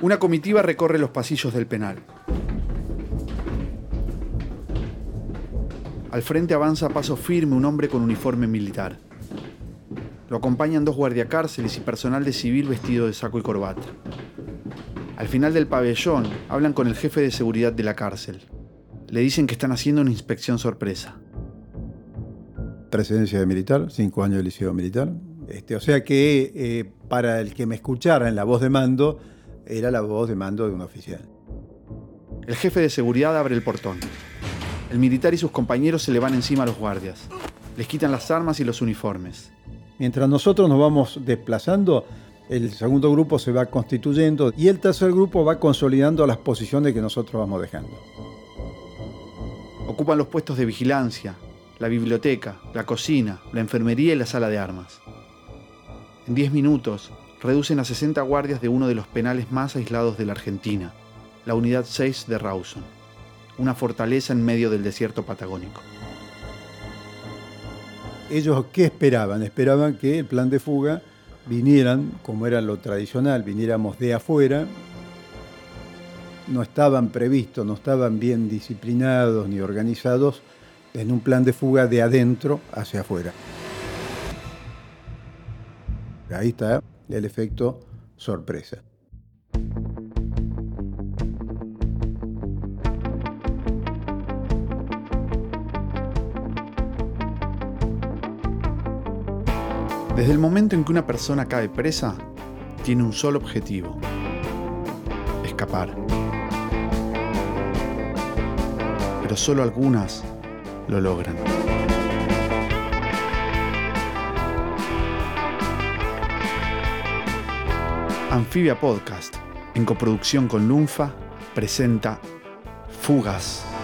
Una comitiva recorre los pasillos del penal. Al frente avanza a paso firme un hombre con uniforme militar. Lo acompañan dos guardiacárceles y personal de civil vestido de saco y corbata. Al final del pabellón hablan con el jefe de seguridad de la cárcel. Le dicen que están haciendo una inspección sorpresa. Presidencia de militar, cinco años de liceo militar. Este, o sea que eh, para el que me escuchara en la voz de mando, era la voz de mando de un oficial. El jefe de seguridad abre el portón. El militar y sus compañeros se le van encima a los guardias. Les quitan las armas y los uniformes. Mientras nosotros nos vamos desplazando, el segundo grupo se va constituyendo y el tercer grupo va consolidando las posiciones que nosotros vamos dejando. Ocupan los puestos de vigilancia, la biblioteca, la cocina, la enfermería y la sala de armas. En 10 minutos, reducen a 60 guardias de uno de los penales más aislados de la Argentina, la Unidad 6 de Rawson, una fortaleza en medio del desierto patagónico. Ellos, ¿qué esperaban? Esperaban que el plan de fuga vinieran, como era lo tradicional, viniéramos de afuera, no estaban previstos, no estaban bien disciplinados ni organizados en un plan de fuga de adentro hacia afuera. Ahí está el efecto sorpresa. Desde el momento en que una persona cae presa, tiene un solo objetivo, escapar. Pero solo algunas lo logran. Anfibia Podcast, en coproducción con Lunfa, presenta Fugas.